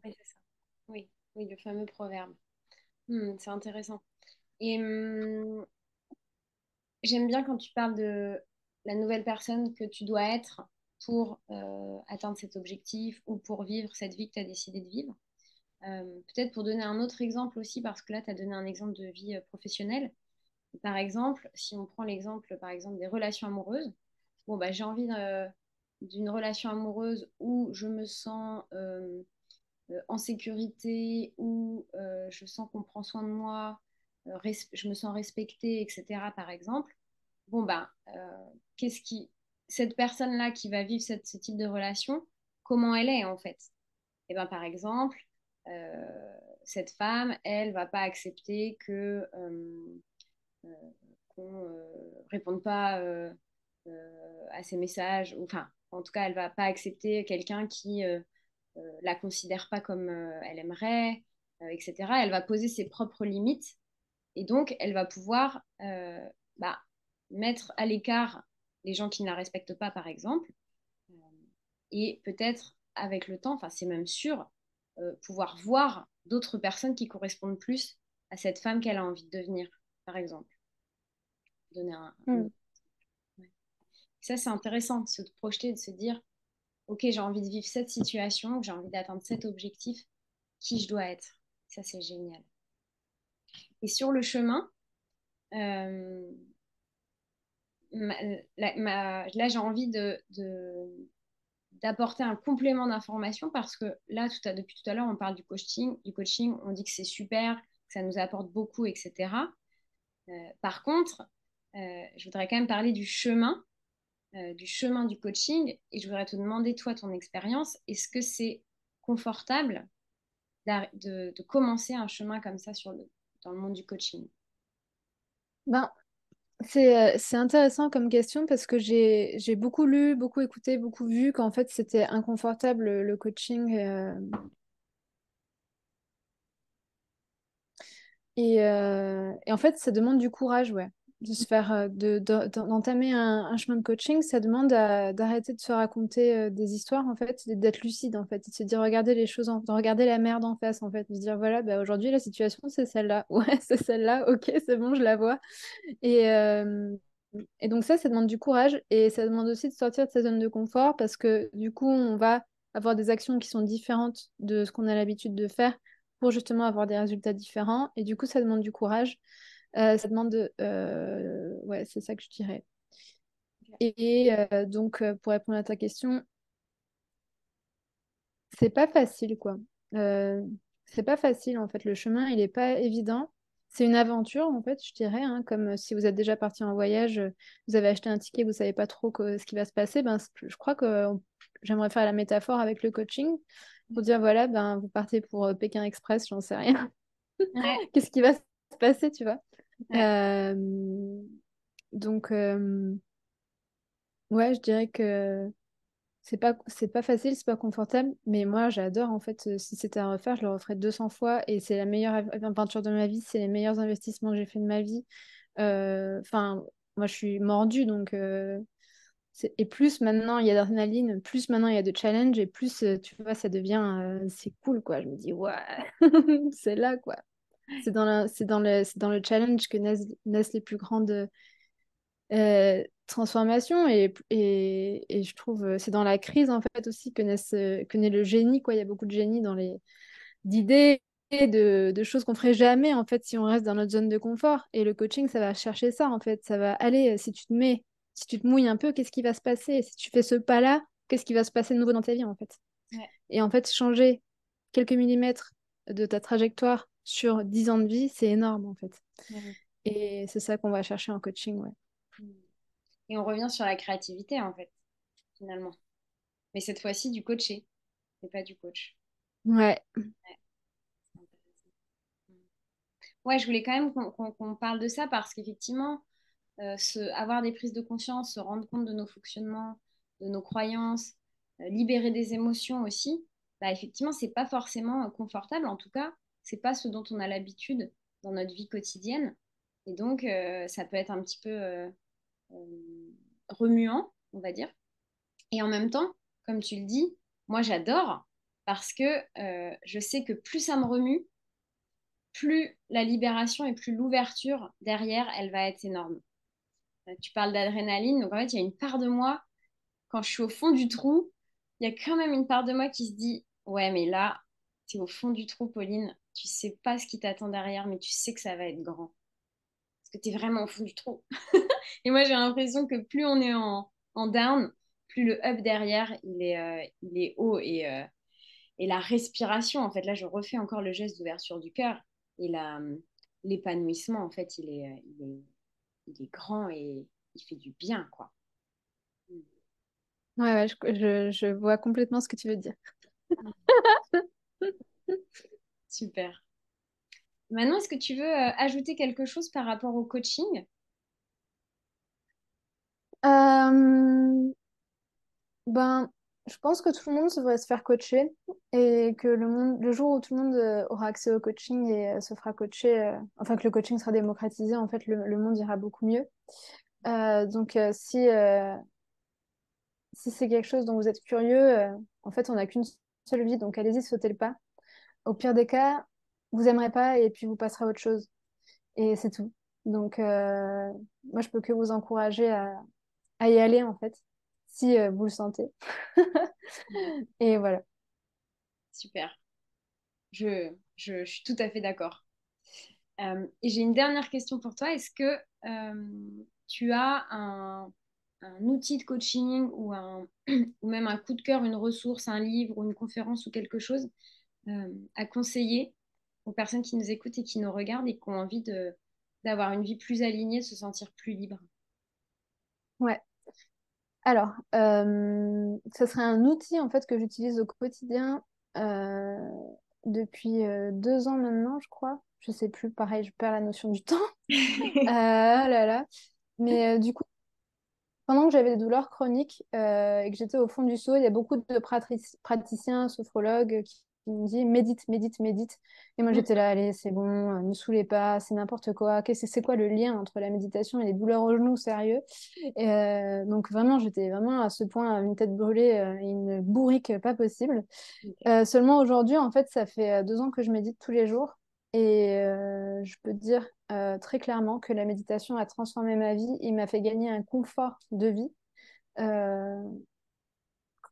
Oui. Oui. le fameux proverbe. Hmm, c'est intéressant. Et hum, j'aime bien quand tu parles de la nouvelle personne que tu dois être pour euh, atteindre cet objectif ou pour vivre cette vie que tu as décidé de vivre. Euh, peut-être pour donner un autre exemple aussi, parce que là, tu as donné un exemple de vie euh, professionnelle. Par exemple, si on prend l'exemple par exemple des relations amoureuses, bon, bah, j'ai envie d'une relation amoureuse où je me sens en sécurité, où je sens qu'on prend soin de moi, je me sens respectée, etc., par exemple, bon, ben, qu'est-ce qui. Cette personne-là qui va vivre ce type de relation, comment elle est, en fait? Et eh ben, par exemple, euh, cette femme, elle va pas accepter que euh, euh, qu'on réponde pas à ses messages, enfin, en tout cas, elle va pas accepter quelqu'un qui la considère pas comme elle aimerait, etc. Elle va poser ses propres limites et donc, elle va pouvoir euh, bah, mettre à l'écart les gens qui ne la respectent pas, par exemple, euh, et peut-être avec le temps, enfin c'est même sûr, euh, pouvoir voir d'autres personnes qui correspondent plus à cette femme qu'elle a envie de devenir, par exemple. Donner un, mm. Ça, c'est intéressant de se projeter, de se dire, ok, j'ai envie de vivre cette situation, j'ai envie d'atteindre cet objectif, qui je dois être. Ça, c'est génial. Et sur le chemin, euh, là, j'ai envie de, d'apporter un complément d'information parce que là, depuis tout à l'heure, on parle du coaching, du coaching, on dit que c'est super, que ça nous apporte beaucoup, etc. Euh, par contre, euh, je voudrais quand même parler du chemin, du chemin du coaching, et je voudrais te demander, toi, ton expérience, est-ce que c'est confortable de, de, commencer un chemin comme ça sur le, dans le monde du coaching? Ben, c'est, euh, c'est intéressant comme question parce que j'ai, beaucoup lu, beaucoup écouté, beaucoup vu qu'en fait c'était inconfortable le coaching. Euh. Et, euh, et, en fait, ça demande du courage, ouais de se faire euh, de, d'entamer un, chemin de coaching, ça demande d'arrêter de se raconter euh, des histoires en fait, d'être lucide en fait, de se dire regarder les choses, de regarder la merde en face en fait, de se dire voilà bah, aujourd'hui la situation c'est celle-là, *laughs* ouais c'est celle-là, ok c'est bon je la vois. Et euh, et donc ça ça demande du courage et ça demande aussi de sortir de sa zone de confort parce que du coup on va avoir des actions qui sont différentes de ce qu'on a l'habitude de faire pour justement avoir des résultats différents. Et du coup ça demande du courage. Euh, ça demande de... Euh, ouais, c'est ça que je dirais. Et euh, donc, pour répondre à ta question, c'est pas facile, quoi. c'est pas facile, en fait. Le chemin, il est pas évident. C'est une aventure, en fait, je dirais, hein, comme si vous êtes déjà parti en voyage, vous avez acheté un ticket, vous savez pas trop ce qui va se passer. Ben, je crois que j'aimerais faire la métaphore avec le coaching pour dire, voilà, ben, vous partez pour Pékin Express, j'en sais rien. *laughs* Qu'est-ce qui va se passer, tu vois? Euh, donc, euh, ouais, je dirais que c'est pas, c'est pas facile, c'est pas confortable, mais moi j'adore en fait. Si c'était à refaire, je le referais 200 fois et c'est la meilleure aventure de ma vie, c'est les meilleurs investissements que j'ai fait de ma vie. Euh, enfin, moi je suis mordue donc. Et plus maintenant il y a d'adrénaline, plus maintenant il y a de challenge et plus tu vois ça devient c'est cool quoi. Je me dis ouais *laughs* c'est là quoi. C'est dans, c'est dans, le, dans le challenge que naissent, les plus grandes euh, transformation et, et, et, je trouve c'est dans la crise en fait aussi que, naît, que naît le génie quoi. Il y a beaucoup de génie dans les d'idées de, de, choses qu'on ferait jamais en fait si on reste dans notre zone de confort. Et le coaching ça va chercher ça en fait. Ça va aller si tu te mets si tu te mouilles un peu qu'est-ce qui va se passer? Si tu fais ce pas là qu'est-ce qui va se passer de nouveau dans ta vie en fait? Et en fait changer quelques millimètres de ta trajectoire sur 10 ans de vie c'est énorme en fait et c'est ça qu'on va chercher en coaching ouais et on revient sur la créativité en fait finalement mais cette fois-ci du coaché et pas du coach ouais. ouais. ouais, je voulais quand même qu'on parle de ça parce qu'effectivement, euh, avoir des prises de conscience, se rendre compte de nos fonctionnements, de nos croyances, euh, libérer des émotions aussi, bah, effectivement, c'est pas forcément euh, confortable. En tout cas, c'est pas ce dont on a l'habitude dans notre vie quotidienne. Et donc, ça peut être un petit peu remuant, on va dire. Et en même temps, comme tu le dis, moi j'adore parce que je sais que plus ça me remue, plus la libération et plus l'ouverture derrière, elle va être énorme. Euh, tu parles d'adrénaline, donc en fait, il y a une part de moi, quand je suis au fond du trou, il y a quand même une part de moi qui se dit Ouais, mais là, es au fond du trou, Pauline, tu sais pas ce qui t'attend derrière, mais tu sais que ça va être grand. Parce que tu es vraiment au fond du trou. *laughs* et moi, j'ai l'impression que plus on est en, down, plus le up derrière, il est, euh, il est haut. Et, euh, et la respiration, en fait, là, je refais encore le geste d'ouverture du cœur et l'épanouissement, en fait, il est, il, est, il est grand et il fait du bien, quoi. Ouais, ouais je, je, vois complètement ce que tu veux dire. *laughs* Super. Maintenant, est-ce que tu veux euh, ajouter quelque chose par rapport au coaching? Euh... Ben, je pense que tout le monde devrait se faire coacher et que le, monde, le jour où tout le monde euh, aura accès au coaching et se fera coacher, enfin que le coaching sera démocratisé, en fait, le, monde ira beaucoup mieux. donc, si, si c'est quelque chose dont vous êtes curieux, en fait, on n'a qu'une seule vie, donc allez-y, sautez le pas. Au pire des cas, vous aimerez pas et puis vous passerez à autre chose. Et c'est tout. Donc, moi, je peux que vous encourager à, y aller, en fait si euh, vous le sentez. *laughs* et voilà. Super. Je, je, suis tout à fait d'accord. Euh, et j'ai une dernière question pour toi. Est-ce que euh, tu as un, un, outil de coaching ou, un, *clears throat* ou même un coup de cœur, une ressource, un livre ou une conférence ou quelque chose à conseiller aux personnes qui nous écoutent et qui nous regardent et qui ont envie d'avoir une vie plus alignée, de se sentir plus libre Ouais. Alors, euh, ce serait un outil en fait que j'utilise au quotidien euh, depuis euh, deux ans maintenant, je crois. Je sais plus, pareil, je perds la notion du temps. Ah *laughs* là là. Mais du coup, pendant que j'avais des douleurs chroniques et que j'étais au fond du seau, il y a beaucoup de praticiens, sophrologues qui me dit médite, médite, médite. Et moi, mm. j'étais là, allez, c'est bon, euh, ne saoulez pas, c'est n'importe quoi. C'est quoi le lien entre la méditation et les douleurs au genou, sérieux? Et, euh, Donc, vraiment, j'étais vraiment à ce point, une tête brûlée euh, une bourrique pas possible. seulement aujourd'hui, en fait, ça fait deux ans que je médite tous les jours. Et je peux dire très clairement que la méditation a transformé ma vie et m'a fait gagner un confort de vie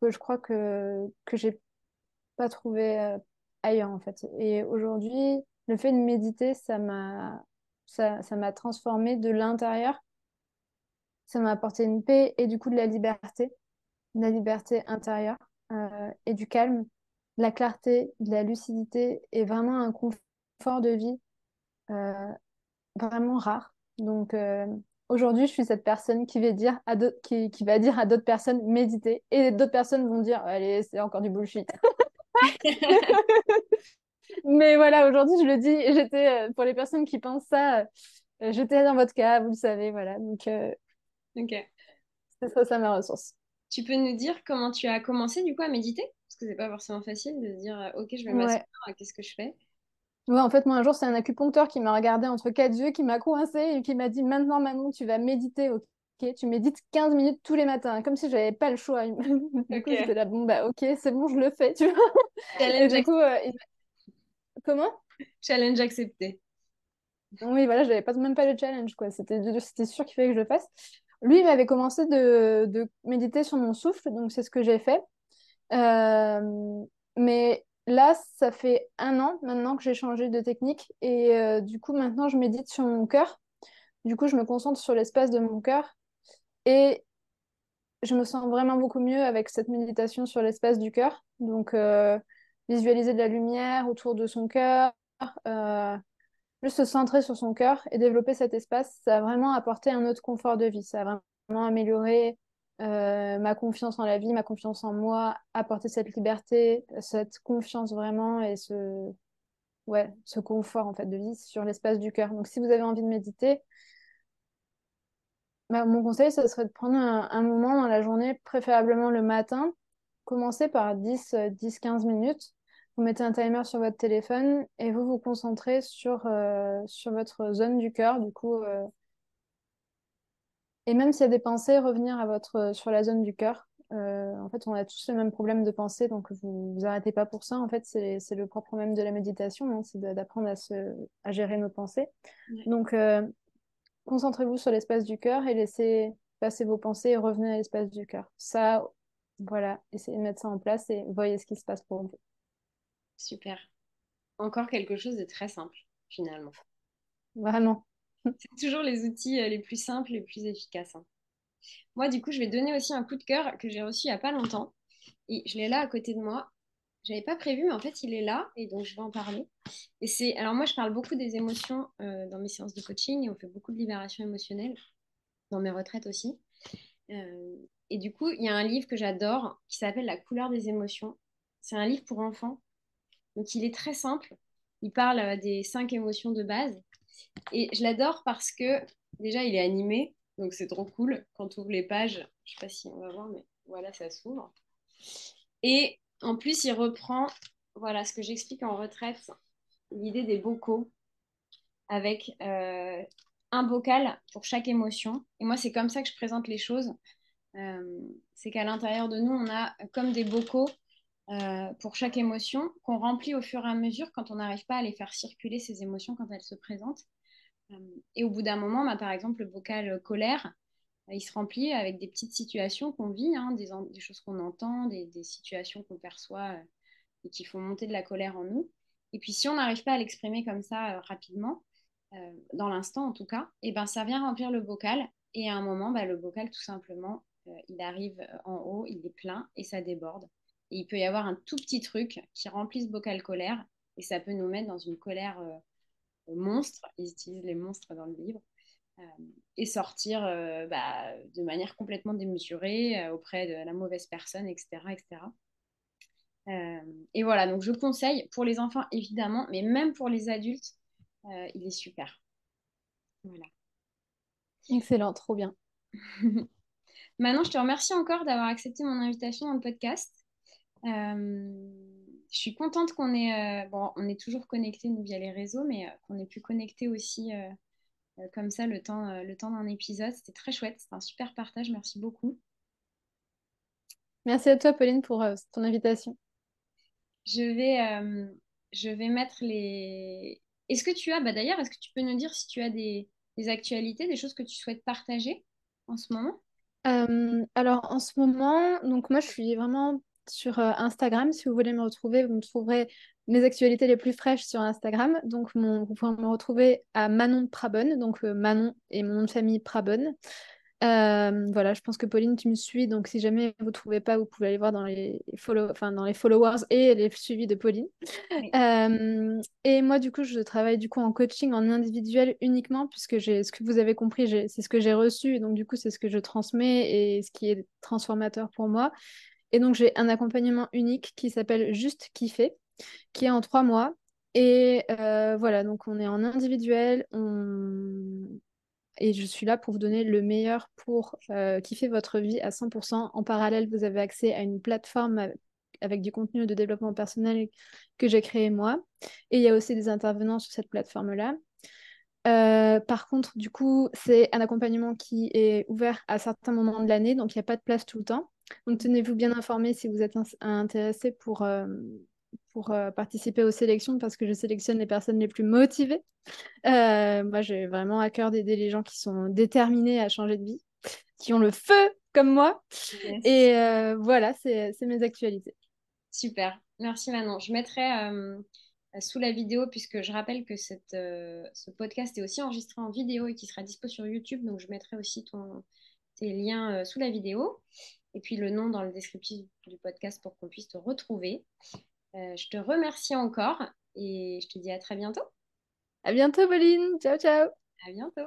que je crois que, que j'ai pas trouvé euh, ailleurs en fait. Et aujourd'hui, le fait de méditer, ça m'a ça, ça m'a transformé de l'intérieur. Ça m'a apporté une paix et du coup de la liberté, de la liberté intérieure euh, et du calme, de la clarté, de la lucidité et vraiment un confort de vie euh, vraiment rare. Donc aujourd'hui, je suis cette personne qui va dire à qui, qui va dire à d'autres personnes méditer et d'autres personnes vont dire allez, c'est encore du bullshit. *laughs* *laughs* Mais voilà, aujourd'hui, je le dis, j'étais, euh, pour les personnes qui pensent ça, euh, j'étais dans votre cas, vous le savez, voilà. Donc, euh, ok. C'est ça, ça ma ressource. Tu peux nous dire comment tu as commencé du coup à méditer? Parce que c'est pas forcément facile de dire, ok, je vais m'asseoir, qu'est-ce que je fais? Ouais, en fait, moi, un jour, c'est un acupuncteur qui m'a regardé entre quatre yeux, qui m'a coincé et qui m'a dit Maintenant, Manon, tu vas méditer, ok tu médites 15 minutes tous les matins, comme si j'avais pas le choix. *laughs* du coup, j'étais là, bon, bah, ok, c'est bon, je le fais, tu vois. Challenge du coup, euh, Comment? Challenge accepté. Oui, voilà, je n'avais pas, même pas le challenge, quoi. C'était sûr qu'il fallait que je le fasse. Lui, il m'avait commencé de, de méditer sur mon souffle, donc c'est ce que j'ai fait. Euh, mais là, ça fait un an maintenant que j'ai changé de technique et euh, du coup, maintenant, je médite sur mon cœur. Du coup, je me concentre sur l'espace de mon cœur et je me sens vraiment beaucoup mieux avec cette méditation sur l'espace du cœur. Donc, euh, visualiser de la lumière autour de son cœur, juste se centrer sur son cœur et développer cet espace, ça a vraiment apporté un autre confort de vie. Ça a vraiment amélioré euh, ma confiance en la vie, ma confiance en moi, apporter cette liberté, cette confiance vraiment et ce, ouais, ce confort en fait de vie sur l'espace du cœur. Donc si vous avez envie de méditer, bah, mon conseil, ce serait de prendre un, moment dans la journée, préférablement le matin. Commencez par 10, 10, 15 minutes. Vous mettez un timer sur votre téléphone et vous vous concentrez sur, euh, sur votre zone du cœur. Du coup, euh, et même s'il y a des pensées, revenir à votre, sur la zone du cœur. Euh, en fait, on a tous le même problème de pensée, donc vous vous arrêtez pas pour ça. En fait, c'est le propre même de la méditation, hein, c'est d'apprendre à, se, à gérer nos pensées. Donc, concentrez-vous sur l'espace du cœur et laissez passer vos pensées et revenez à l'espace du cœur. Ça, voilà, essayez de mettre ça en place et voyez ce qui se passe pour vous. Super. Encore quelque chose de très simple, finalement. Vraiment. *laughs* C'est toujours les outils euh, les plus simples, les plus efficaces. Hein. Moi, du coup, je vais donner aussi un coup de cœur que j'ai reçu il n'y a pas longtemps. Et je l'ai là à côté de moi. Je n'avais pas prévu, mais en fait, il est là et donc je vais en parler. Et c'est, alors moi, je parle beaucoup des émotions euh, dans mes séances de coaching et on fait beaucoup de libération émotionnelle dans mes retraites aussi. Euh, et du coup, il y a un livre que j'adore qui s'appelle La couleur des émotions. C'est un livre pour enfants. Donc, il est très simple. Il parle des cinq émotions de base et je l'adore parce que déjà, il est animé, donc c'est trop cool. Quand on ouvre les pages, je sais pas si on va voir, mais voilà, ça s'ouvre. Et en plus, il reprend, voilà, ce que j'explique en retraite, l'idée des bocaux avec euh, un bocal pour chaque émotion. Et moi, c'est comme ça que je présente les choses. Euh, c'est qu'à l'intérieur de nous, on a comme des bocaux euh, pour chaque émotion qu'on remplit au fur et à mesure quand on n'arrive pas à les faire circuler, ces émotions, quand elles se présentent. Et au bout d'un moment, bah, par exemple, le bocal colère, il se remplit avec des petites situations qu'on vit, hein, des, choses qu'on entend, des, des situations qu'on perçoit et qui font monter de la colère en nous. Et puis si on n'arrive pas à l'exprimer comme ça rapidement, dans l'instant en tout cas, et ben ça vient remplir le bocal. Et à un moment, bah, le bocal, tout simplement, il arrive en haut, il est plein et ça déborde. Et il peut y avoir un tout petit truc qui remplit ce bocal colère et ça peut nous mettre dans une colère euh, monstre. Ils utilisent les monstres dans le livre. Euh, et sortir euh, bah, de manière complètement démesurée auprès de la mauvaise personne, etc. etc. et voilà, donc je conseille pour les enfants évidemment, mais même pour les adultes, il est super. Voilà. Excellent, trop bien. *laughs* Maintenant, je te remercie encore d'avoir accepté mon invitation dans le podcast. Euh, je suis contente qu'on ait, euh, bon, on est toujours connectés nous via les réseaux, mais euh, qu'on ait pu connecter aussi comme ça le temps, le temps d'un épisode. C'était très chouette, c'était un super partage. Merci beaucoup. Merci à toi, Pauline, pour ton invitation. Je vais, je vais mettre les. Est-ce que tu as, bah d'ailleurs, est-ce que tu peux nous dire si tu as des, des actualités, des choses que tu souhaites partager en ce moment? Alors en ce moment, donc moi je suis vraiment sur euh, Instagram. Si vous voulez me retrouver, vous me trouverez mes actualités les plus fraîches sur Instagram. Donc, vous pouvez me retrouver à Manon Prabonne, donc euh, Manon et mon nom de famille Prabonne. Euh, voilà, je pense que Pauline, tu me suis, donc si jamais vous ne trouvez pas, vous pouvez aller voir dans les, follow enfin, dans les followers et les suivis de Pauline. et moi, du coup, je travaille du coup en coaching en individuel uniquement, puisque j'ai ce que vous avez compris, c'est ce que j'ai reçu, donc du coup, c'est ce que je transmets et ce qui est transformateur pour moi. Et donc, j'ai un accompagnement unique qui s'appelle Juste Kiffer, qui est en trois mois. Et euh, voilà, donc on est en individuel. Et je suis là pour vous donner le meilleur pour euh, kiffer votre vie à 100%. En parallèle, vous avez accès à une plateforme avec du contenu de développement personnel que j'ai créé moi. Et il y a aussi des intervenants sur cette plateforme-là. Euh, par contre, du coup, c'est un accompagnement qui est ouvert à certains moments de l'année, donc il n'y a pas de place tout le temps. Donc tenez-vous bien informé si vous êtes intéressé pour, euh, pour euh, participer aux sélections parce que je sélectionne les personnes les plus motivées. moi, j'ai vraiment à cœur d'aider les gens qui sont déterminés à changer de vie. qui ont le feu comme moi. Et voilà, c'est mes actualités. Super. Merci Manon. Je mettrai sous la vidéo, puisque je rappelle que cette, ce podcast est aussi enregistré en vidéo et qui sera dispo sur YouTube. Donc, je mettrai aussi ton, tes liens sous la vidéo et puis le nom dans le descriptif du podcast pour qu'on puisse te retrouver. Je te remercie encore et je te dis à très bientôt. À bientôt, Pauline. Ciao, ciao. À bientôt.